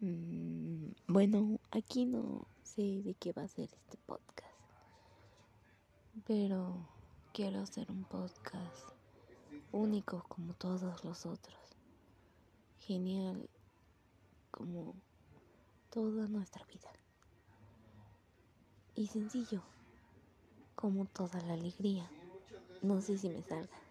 Mm, bueno, aquí no sé de qué va a ser este podcast, pero quiero hacer un podcast único como todos los otros, genial como toda nuestra vida y sencillo como toda la alegría. No sé si me salga.